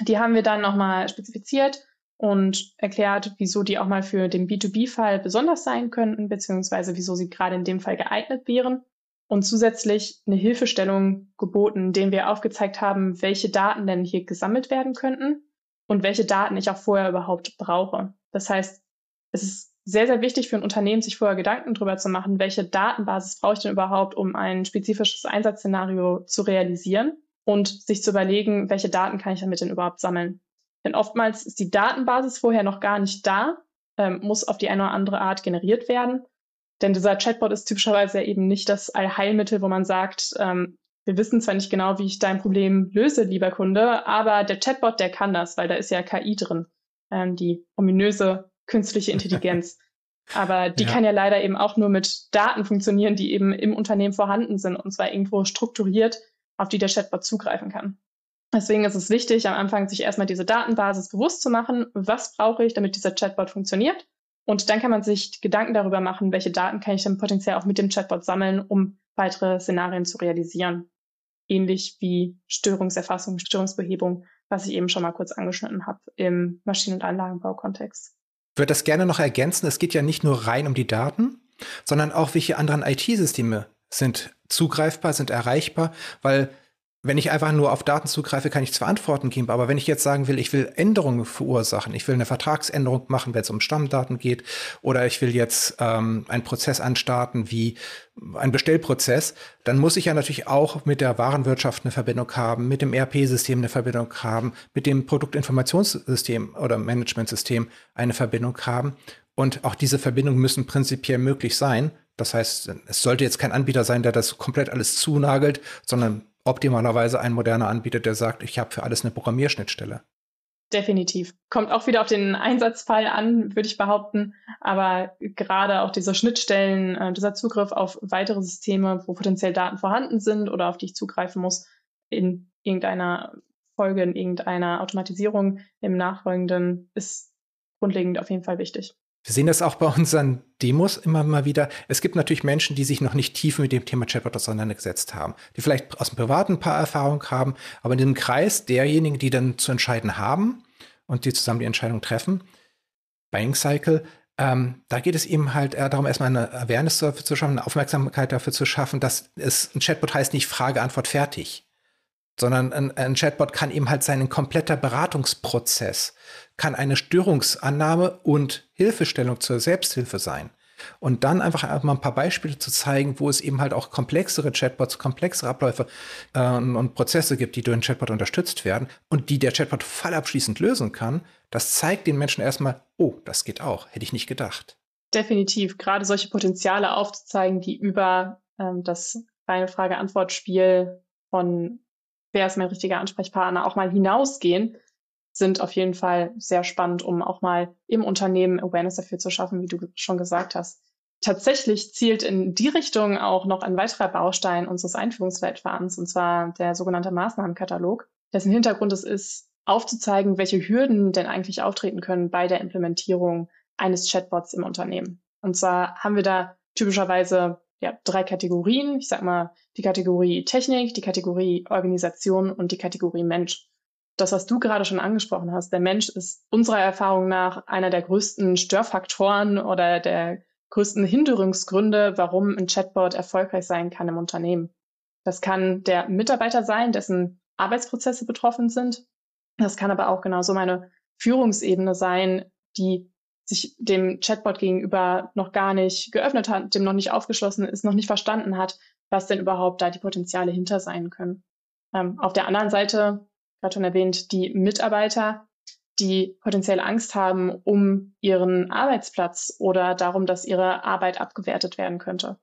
Die haben wir dann nochmal spezifiziert und erklärt, wieso die auch mal für den B2B-Fall besonders sein könnten, beziehungsweise wieso sie gerade in dem Fall geeignet wären. Und zusätzlich eine Hilfestellung geboten, in denen wir aufgezeigt haben, welche Daten denn hier gesammelt werden könnten und welche Daten ich auch vorher überhaupt brauche. Das heißt, es ist sehr, sehr wichtig für ein Unternehmen, sich vorher Gedanken darüber zu machen, welche Datenbasis brauche ich denn überhaupt, um ein spezifisches Einsatzszenario zu realisieren und sich zu überlegen, welche Daten kann ich damit denn überhaupt sammeln. Denn oftmals ist die Datenbasis vorher noch gar nicht da, ähm, muss auf die eine oder andere Art generiert werden. Denn dieser Chatbot ist typischerweise eben nicht das Allheilmittel, wo man sagt, ähm, wir wissen zwar nicht genau, wie ich dein Problem löse, lieber Kunde, aber der Chatbot, der kann das, weil da ist ja KI drin, ähm, die ominöse künstliche Intelligenz. aber die ja. kann ja leider eben auch nur mit Daten funktionieren, die eben im Unternehmen vorhanden sind und zwar irgendwo strukturiert, auf die der Chatbot zugreifen kann. Deswegen ist es wichtig, am Anfang sich erstmal diese Datenbasis bewusst zu machen. Was brauche ich, damit dieser Chatbot funktioniert? Und dann kann man sich Gedanken darüber machen, welche Daten kann ich dann potenziell auch mit dem Chatbot sammeln, um weitere Szenarien zu realisieren. Ähnlich wie Störungserfassung, Störungsbehebung, was ich eben schon mal kurz angeschnitten habe im Maschinen- und Anlagenbaukontext. Ich würde das gerne noch ergänzen. Es geht ja nicht nur rein um die Daten, sondern auch, welche anderen IT-Systeme sind zugreifbar, sind erreichbar, weil wenn ich einfach nur auf Daten zugreife, kann ich zwar Antworten geben, aber wenn ich jetzt sagen will, ich will Änderungen verursachen, ich will eine Vertragsänderung machen, wenn es um Stammdaten geht, oder ich will jetzt ähm, einen Prozess anstarten wie ein Bestellprozess, dann muss ich ja natürlich auch mit der Warenwirtschaft eine Verbindung haben, mit dem ERP-System eine Verbindung haben, mit dem Produktinformationssystem oder Managementsystem eine Verbindung haben. Und auch diese Verbindungen müssen prinzipiell möglich sein. Das heißt, es sollte jetzt kein Anbieter sein, der das komplett alles zunagelt, sondern optimalerweise ein moderner Anbieter, der sagt, ich habe für alles eine Programmierschnittstelle. Definitiv. Kommt auch wieder auf den Einsatzfall an, würde ich behaupten. Aber gerade auch diese Schnittstellen, äh, dieser Zugriff auf weitere Systeme, wo potenziell Daten vorhanden sind oder auf die ich zugreifen muss, in irgendeiner Folge, in irgendeiner Automatisierung im Nachfolgenden, ist grundlegend auf jeden Fall wichtig. Wir sehen das auch bei unseren Demos immer mal wieder. Es gibt natürlich Menschen, die sich noch nicht tief mit dem Thema Chatbot auseinandergesetzt haben, die vielleicht aus dem Privaten ein paar Erfahrungen haben, aber in dem Kreis derjenigen, die dann zu entscheiden haben und die zusammen die Entscheidung treffen, Buying Cycle, ähm, da geht es eben halt eher darum, erstmal eine Awareness dafür zu schaffen, eine Aufmerksamkeit dafür zu schaffen, dass es ein Chatbot heißt nicht Frage, Antwort, fertig sondern ein, ein, Chatbot kann eben halt sein kompletter Beratungsprozess, kann eine Störungsannahme und Hilfestellung zur Selbsthilfe sein. und dann einfach mal ein paar Beispiele zu zeigen, wo es eben halt auch komplexere Chatbots, komplexere Abläufe äh, und Prozesse gibt, die durch den Chatbot unterstützt werden und die der Chatbot fallabschließend lösen kann, das zeigt den Menschen erstmal, oh, das geht auch, hätte ich nicht gedacht. Definitiv, gerade solche Potenziale aufzuzeigen, die über ähm, das reine Frage-Antwort-Spiel von wer ist mein richtiger Ansprechpartner auch mal hinausgehen, sind auf jeden Fall sehr spannend, um auch mal im Unternehmen Awareness dafür zu schaffen, wie du schon gesagt hast. Tatsächlich zielt in die Richtung auch noch ein weiterer Baustein unseres Einführungsleitfadens, und zwar der sogenannte Maßnahmenkatalog, dessen Hintergrund es ist, aufzuzeigen, welche Hürden denn eigentlich auftreten können bei der Implementierung eines Chatbots im Unternehmen. Und zwar haben wir da typischerweise ja, drei Kategorien. Ich sag mal, die Kategorie Technik, die Kategorie Organisation und die Kategorie Mensch das, was du gerade schon angesprochen hast, der Mensch ist unserer Erfahrung nach einer der größten Störfaktoren oder der größten Hinderungsgründe, warum ein Chatbot erfolgreich sein kann im Unternehmen. Das kann der Mitarbeiter sein, dessen Arbeitsprozesse betroffen sind. Das kann aber auch genauso meine Führungsebene sein, die sich dem Chatbot gegenüber noch gar nicht geöffnet hat, dem noch nicht aufgeschlossen ist, noch nicht verstanden hat, was denn überhaupt da die Potenziale hinter sein können. Ähm, auf der anderen Seite gerade schon erwähnt, die Mitarbeiter, die potenziell Angst haben um ihren Arbeitsplatz oder darum, dass ihre Arbeit abgewertet werden könnte.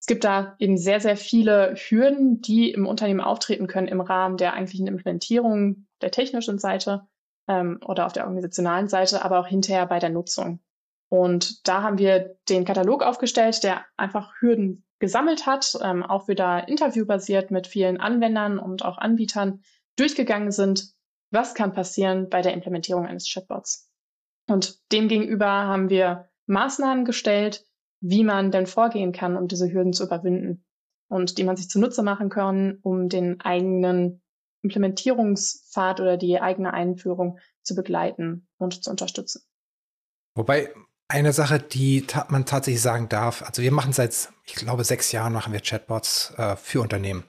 Es gibt da eben sehr, sehr viele Hürden, die im Unternehmen auftreten können im Rahmen der eigentlichen Implementierung der technischen Seite ähm, oder auf der organisationalen Seite, aber auch hinterher bei der Nutzung. Und da haben wir den Katalog aufgestellt, der einfach Hürden gesammelt hat, ähm, auch wieder interviewbasiert mit vielen Anwendern und auch Anbietern, durchgegangen sind, was kann passieren bei der Implementierung eines Chatbots. Und demgegenüber haben wir Maßnahmen gestellt, wie man denn vorgehen kann, um diese Hürden zu überwinden und die man sich zunutze machen kann, um den eigenen Implementierungspfad oder die eigene Einführung zu begleiten und zu unterstützen. Wobei eine Sache, die ta man tatsächlich sagen darf, also wir machen seit, ich glaube, sechs Jahren machen wir Chatbots äh, für Unternehmen.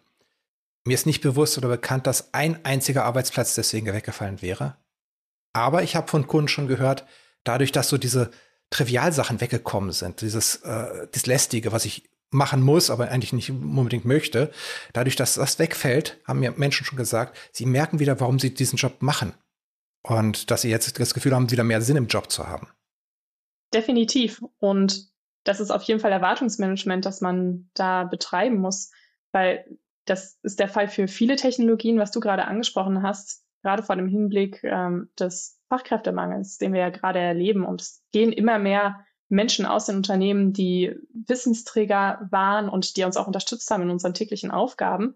Mir ist nicht bewusst oder bekannt, dass ein einziger Arbeitsplatz deswegen weggefallen wäre. Aber ich habe von Kunden schon gehört, dadurch, dass so diese Trivialsachen weggekommen sind, dieses äh, das Lästige, was ich machen muss, aber eigentlich nicht unbedingt möchte, dadurch, dass das wegfällt, haben mir Menschen schon gesagt, sie merken wieder, warum sie diesen Job machen. Und dass sie jetzt das Gefühl haben, wieder mehr Sinn im Job zu haben. Definitiv. Und das ist auf jeden Fall Erwartungsmanagement, das man da betreiben muss. Weil das ist der Fall für viele Technologien, was du gerade angesprochen hast, gerade vor dem Hinblick ähm, des Fachkräftemangels, den wir ja gerade erleben. Und es gehen immer mehr Menschen aus den Unternehmen, die Wissensträger waren und die uns auch unterstützt haben in unseren täglichen Aufgaben.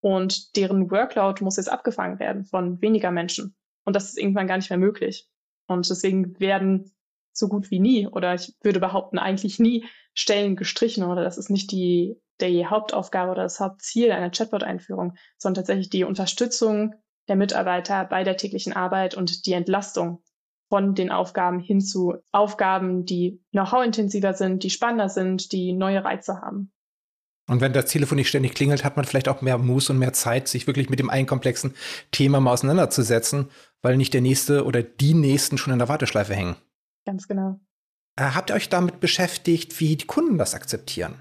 Und deren Workload muss jetzt abgefangen werden von weniger Menschen. Und das ist irgendwann gar nicht mehr möglich. Und deswegen werden so gut wie nie, oder ich würde behaupten, eigentlich nie Stellen gestrichen oder das ist nicht die die Hauptaufgabe oder das Hauptziel einer Chatbot-Einführung, sondern tatsächlich die Unterstützung der Mitarbeiter bei der täglichen Arbeit und die Entlastung von den Aufgaben hin zu Aufgaben, die Know-how-intensiver sind, die spannender sind, die neue Reize haben. Und wenn das Telefon nicht ständig klingelt, hat man vielleicht auch mehr Muß und mehr Zeit, sich wirklich mit dem einen komplexen Thema mal auseinanderzusetzen, weil nicht der nächste oder die nächsten schon in der Warteschleife hängen. Ganz genau. Äh, habt ihr euch damit beschäftigt, wie die Kunden das akzeptieren?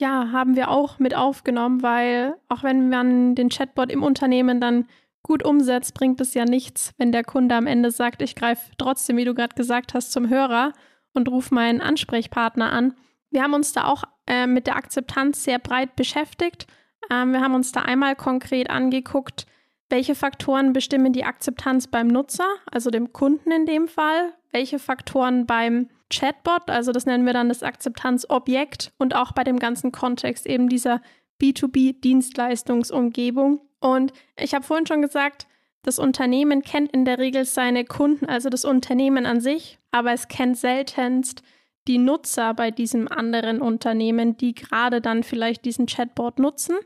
Ja, haben wir auch mit aufgenommen, weil auch wenn man den Chatbot im Unternehmen dann gut umsetzt, bringt es ja nichts, wenn der Kunde am Ende sagt, ich greife trotzdem, wie du gerade gesagt hast, zum Hörer und rufe meinen Ansprechpartner an. Wir haben uns da auch äh, mit der Akzeptanz sehr breit beschäftigt. Ähm, wir haben uns da einmal konkret angeguckt, welche Faktoren bestimmen die Akzeptanz beim Nutzer, also dem Kunden in dem Fall, welche Faktoren beim Chatbot, also das nennen wir dann das Akzeptanzobjekt und auch bei dem ganzen Kontext eben dieser B2B-Dienstleistungsumgebung. Und ich habe vorhin schon gesagt, das Unternehmen kennt in der Regel seine Kunden, also das Unternehmen an sich, aber es kennt seltenst die Nutzer bei diesem anderen Unternehmen, die gerade dann vielleicht diesen Chatbot nutzen.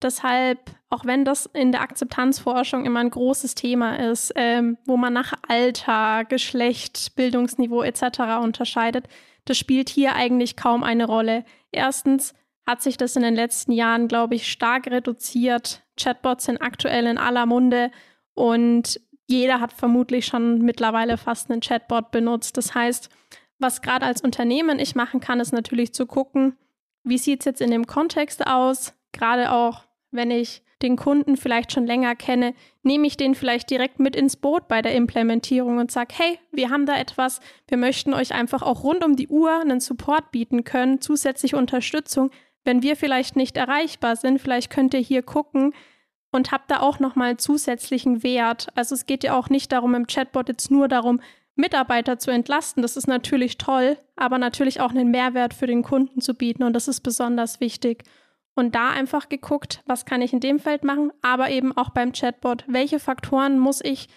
Deshalb, auch wenn das in der Akzeptanzforschung immer ein großes Thema ist, ähm, wo man nach Alter, Geschlecht, Bildungsniveau etc. unterscheidet, das spielt hier eigentlich kaum eine Rolle. Erstens hat sich das in den letzten Jahren, glaube ich, stark reduziert. Chatbots sind aktuell in aller Munde und jeder hat vermutlich schon mittlerweile fast einen Chatbot benutzt. Das heißt, Was gerade als Unternehmen ich machen kann, ist natürlich zu gucken, wie sieht es jetzt in dem Kontext aus, gerade auch wenn ich den Kunden vielleicht schon länger kenne, nehme ich den vielleicht direkt mit ins Boot bei der Implementierung und sage, hey, wir haben da etwas, wir möchten euch einfach auch rund um die Uhr einen Support bieten können, zusätzliche Unterstützung. Wenn wir vielleicht nicht erreichbar sind, vielleicht könnt ihr hier gucken und habt da auch nochmal zusätzlichen Wert. Also es geht ja auch nicht darum, im Chatbot jetzt nur darum, Mitarbeiter zu entlasten. Das ist natürlich toll, aber natürlich auch einen Mehrwert für den Kunden zu bieten und das ist besonders wichtig und da einfach geguckt, was kann ich in dem Feld machen, aber eben auch beim Chatbot, welche Faktoren muss ich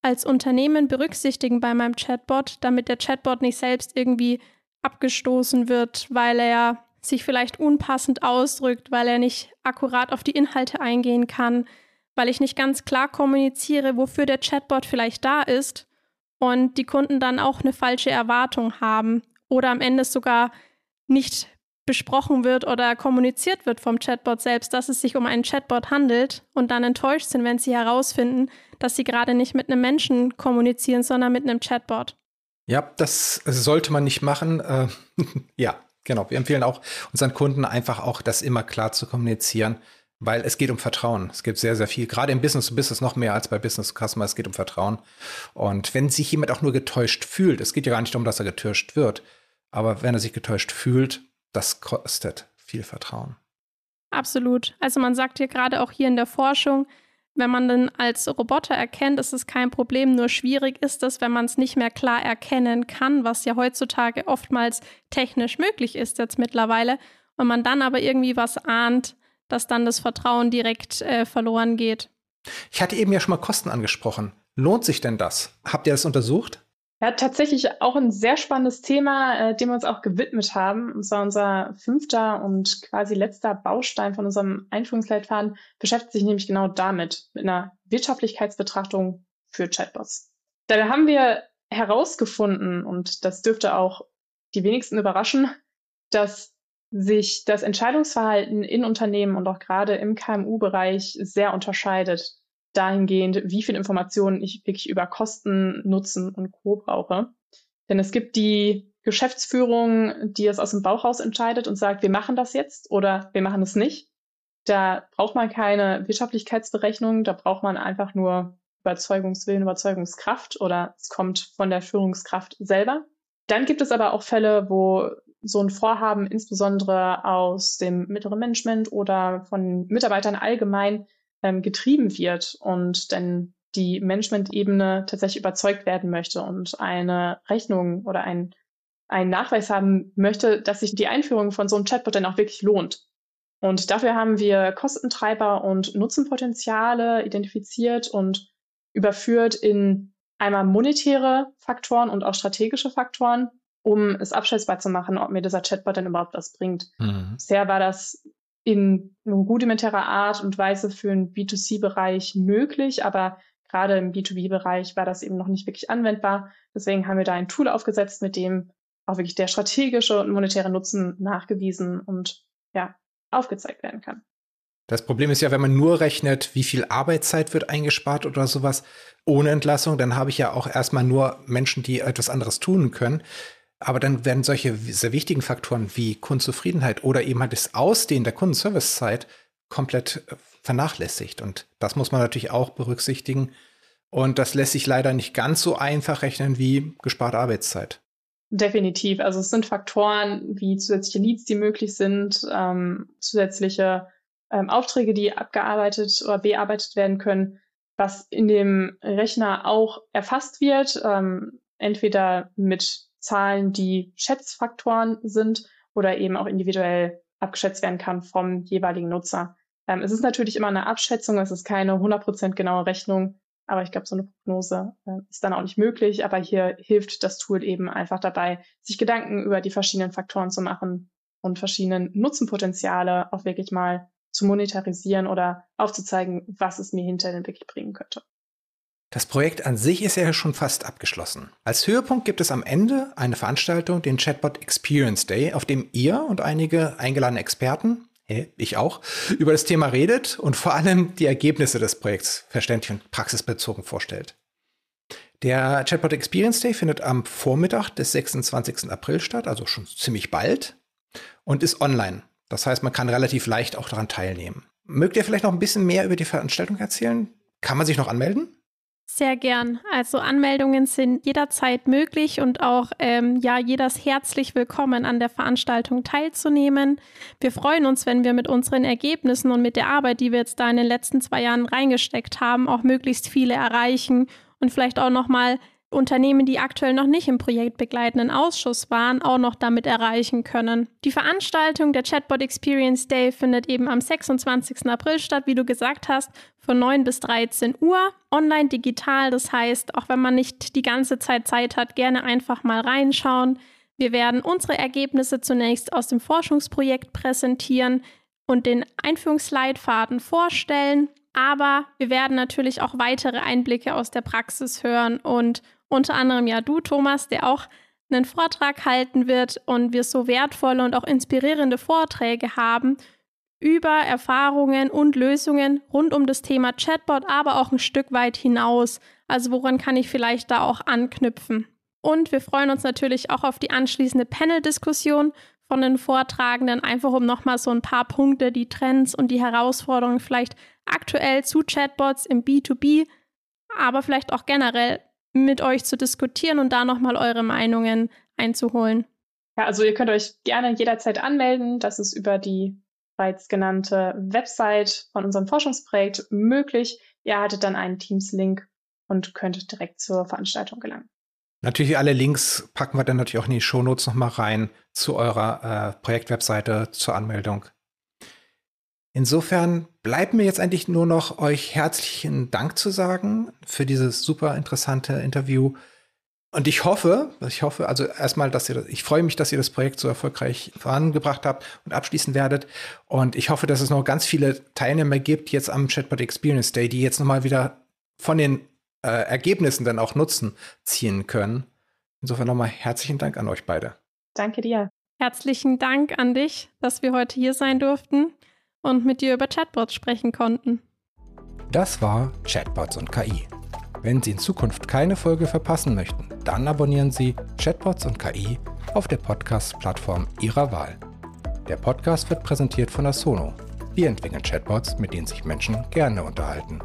als Unternehmen berücksichtigen bei meinem Chatbot, damit der Chatbot nicht selbst irgendwie abgestoßen wird, weil er sich vielleicht unpassend ausdrückt, weil er nicht akkurat auf die Inhalte eingehen kann, weil ich nicht ganz klar kommuniziere, wofür der Chatbot vielleicht da ist und die Kunden dann auch eine falsche Erwartung haben oder am Ende sogar nicht besprochen wird oder kommuniziert wird vom Chatbot selbst, dass es sich um einen Chatbot handelt und dann enttäuscht sind, wenn sie herausfinden, dass sie gerade nicht mit einem Menschen kommunizieren, sondern mit einem Chatbot. Ja, das sollte man nicht machen. Äh, ja, genau. Wir empfehlen auch unseren Kunden einfach auch, das immer klar zu kommunizieren, weil es geht um Vertrauen. Es gibt sehr, sehr viel, gerade im Business to Business noch mehr als bei Business to Customer. Es geht um Vertrauen. Und wenn sich jemand auch nur getäuscht fühlt, es geht ja gar nicht darum, dass er getäuscht wird, aber wenn er sich getäuscht fühlt, das kostet viel Vertrauen. Absolut. Also man sagt hier gerade auch hier in der Forschung, wenn man dann als Roboter erkennt, ist es kein Problem, nur schwierig ist es, wenn man es nicht mehr klar erkennen kann, was ja heutzutage oftmals technisch möglich ist jetzt mittlerweile, und man dann aber irgendwie was ahnt, dass dann das Vertrauen direkt äh, verloren geht. Ich hatte eben ja schon mal Kosten angesprochen. Lohnt sich denn das? Habt ihr das untersucht? Ja, tatsächlich auch ein sehr spannendes Thema, äh, dem wir uns auch gewidmet haben. Und zwar unser fünfter und quasi letzter Baustein von unserem Einführungsleitfaden beschäftigt sich nämlich genau damit, mit einer Wirtschaftlichkeitsbetrachtung für Chatbots. Dabei haben wir herausgefunden, und das dürfte auch die wenigsten überraschen, dass sich das Entscheidungsverhalten in Unternehmen und auch gerade im KMU-Bereich sehr unterscheidet dahingehend, wie viel Informationen ich wirklich über Kosten, Nutzen und Co. brauche. Denn es gibt die Geschäftsführung, die es aus dem Bauch raus entscheidet und sagt, wir machen das jetzt oder wir machen es nicht. Da braucht man keine Wirtschaftlichkeitsberechnung, da braucht man einfach nur Überzeugungswillen, Überzeugungskraft oder es kommt von der Führungskraft selber. Dann gibt es aber auch Fälle, wo so ein Vorhaben insbesondere aus dem mittleren Management oder von Mitarbeitern allgemein ähm, getrieben wird und denn die Management-Ebene tatsächlich überzeugt werden möchte und eine Rechnung oder ein, einen Nachweis haben möchte, dass sich die Einführung von so einem Chatbot dann auch wirklich lohnt. Und dafür haben wir Kostentreiber und Nutzenpotenziale identifiziert und überführt in einmal monetäre Faktoren und auch strategische Faktoren, um es abschätzbar zu machen, ob mir dieser Chatbot denn überhaupt was bringt. Mhm. Bisher war das in rudimentärer Art und Weise für den B2C-Bereich möglich, aber gerade im B2B-Bereich war das eben noch nicht wirklich anwendbar. Deswegen haben wir da ein Tool aufgesetzt, mit dem auch wirklich der strategische und monetäre Nutzen nachgewiesen und ja, aufgezeigt werden kann. Das Problem ist ja, wenn man nur rechnet, wie viel Arbeitszeit wird eingespart oder sowas ohne Entlassung, dann habe ich ja auch erstmal nur Menschen, die etwas anderes tun können. Aber dann werden solche sehr wichtigen Faktoren wie Kundenzufriedenheit oder eben halt das Ausdehnen der Kundenservicezeit komplett äh, vernachlässigt. Und das muss man natürlich auch berücksichtigen. Und das lässt sich leider nicht ganz so einfach rechnen wie gesparte Arbeitszeit. Definitiv. Also es sind Faktoren wie zusätzliche Leads, die möglich sind, ähm, zusätzliche ähm, Aufträge, die abgearbeitet oder bearbeitet werden können, was in dem Rechner auch erfasst wird, ähm, entweder mit Zahlen, die Schätzfaktoren sind oder eben auch individuell abgeschätzt werden kann vom jeweiligen Nutzer. Ähm, es ist natürlich immer eine Abschätzung, es ist keine 100% genaue Rechnung, aber ich glaube, so eine Prognose äh, ist dann auch nicht möglich. Aber hier hilft das Tool eben einfach dabei, sich Gedanken über die verschiedenen Faktoren zu machen und verschiedenen Nutzenpotenziale auch wirklich mal zu monetarisieren oder aufzuzeigen, was es mir hinterher wirklich bringen könnte. Das Projekt an sich ist ja schon fast abgeschlossen. Als Höhepunkt gibt es am Ende eine Veranstaltung, den Chatbot Experience Day, auf dem ihr und einige eingeladene Experten, ich auch, über das Thema redet und vor allem die Ergebnisse des Projekts verständlich und praxisbezogen vorstellt. Der Chatbot Experience Day findet am Vormittag des 26. April statt, also schon ziemlich bald, und ist online. Das heißt, man kann relativ leicht auch daran teilnehmen. Mögt ihr vielleicht noch ein bisschen mehr über die Veranstaltung erzählen? Kann man sich noch anmelden? Sehr gern. Also Anmeldungen sind jederzeit möglich und auch ähm, ja jeder ist herzlich willkommen an der Veranstaltung teilzunehmen. Wir freuen uns, wenn wir mit unseren Ergebnissen und mit der Arbeit, die wir jetzt da in den letzten zwei Jahren reingesteckt haben, auch möglichst viele erreichen und vielleicht auch noch mal Unternehmen, die aktuell noch nicht im projektbegleitenden Ausschuss waren, auch noch damit erreichen können. Die Veranstaltung der Chatbot Experience Day findet eben am 26. April statt, wie du gesagt hast, von 9 bis 13 Uhr, online digital. Das heißt, auch wenn man nicht die ganze Zeit Zeit hat, gerne einfach mal reinschauen. Wir werden unsere Ergebnisse zunächst aus dem Forschungsprojekt präsentieren und den Einführungsleitfaden vorstellen. Aber wir werden natürlich auch weitere Einblicke aus der Praxis hören und unter anderem ja du, Thomas, der auch einen Vortrag halten wird und wir so wertvolle und auch inspirierende Vorträge haben über Erfahrungen und Lösungen rund um das Thema Chatbot, aber auch ein Stück weit hinaus. Also woran kann ich vielleicht da auch anknüpfen? Und wir freuen uns natürlich auch auf die anschließende Panel-Diskussion von den Vortragenden, einfach um nochmal so ein paar Punkte, die Trends und die Herausforderungen vielleicht aktuell zu Chatbots im B2B, aber vielleicht auch generell mit euch zu diskutieren und da nochmal eure Meinungen einzuholen. Ja, also ihr könnt euch gerne jederzeit anmelden. Das ist über die bereits genannte Website von unserem Forschungsprojekt möglich. Ihr hattet dann einen Teams-Link und könnt direkt zur Veranstaltung gelangen. Natürlich alle Links packen wir dann natürlich auch in die Shownotes nochmal rein zu eurer äh, Projektwebseite zur Anmeldung. Insofern bleibt mir jetzt eigentlich nur noch euch herzlichen Dank zu sagen für dieses super interessante Interview. Und ich hoffe, ich hoffe also erstmal, dass ihr, ich freue mich, dass ihr das Projekt so erfolgreich vorangebracht habt und abschließen werdet. Und ich hoffe, dass es noch ganz viele Teilnehmer gibt jetzt am Chatbot Experience Day, die jetzt nochmal wieder von den äh, Ergebnissen dann auch Nutzen ziehen können. Insofern nochmal herzlichen Dank an euch beide. Danke dir. Herzlichen Dank an dich, dass wir heute hier sein durften und mit dir über Chatbots sprechen konnten. Das war Chatbots und KI. Wenn Sie in Zukunft keine Folge verpassen möchten, dann abonnieren Sie Chatbots und KI auf der Podcast-Plattform Ihrer Wahl. Der Podcast wird präsentiert von Asono. Wir entwickeln Chatbots, mit denen sich Menschen gerne unterhalten.